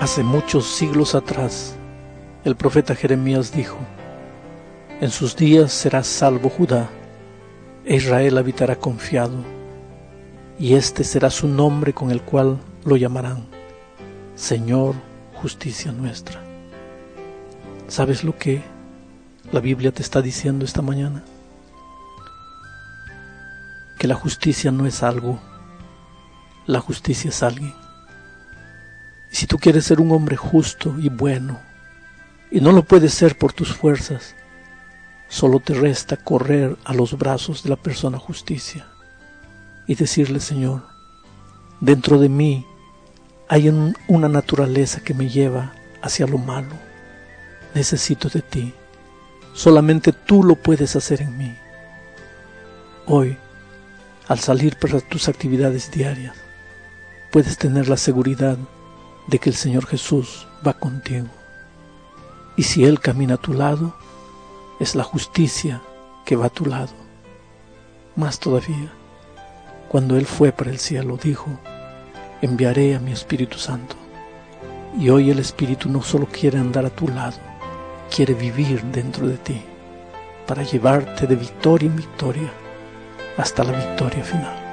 Hace muchos siglos atrás, el profeta Jeremías dijo, En sus días será salvo Judá, e Israel habitará confiado, y este será su nombre con el cual lo llamarán, Señor, justicia nuestra. ¿Sabes lo que la Biblia te está diciendo esta mañana? Que la justicia no es algo, la justicia es alguien. Si tú quieres ser un hombre justo y bueno, y no lo puedes ser por tus fuerzas, solo te resta correr a los brazos de la persona justicia y decirle, Señor, dentro de mí hay una naturaleza que me lleva hacia lo malo. Necesito de ti. Solamente tú lo puedes hacer en mí. Hoy, al salir para tus actividades diarias, puedes tener la seguridad de que el Señor Jesús va contigo. Y si Él camina a tu lado, es la justicia que va a tu lado. Más todavía, cuando Él fue para el cielo, dijo, enviaré a mi Espíritu Santo. Y hoy el Espíritu no solo quiere andar a tu lado, quiere vivir dentro de ti, para llevarte de victoria en victoria hasta la victoria final.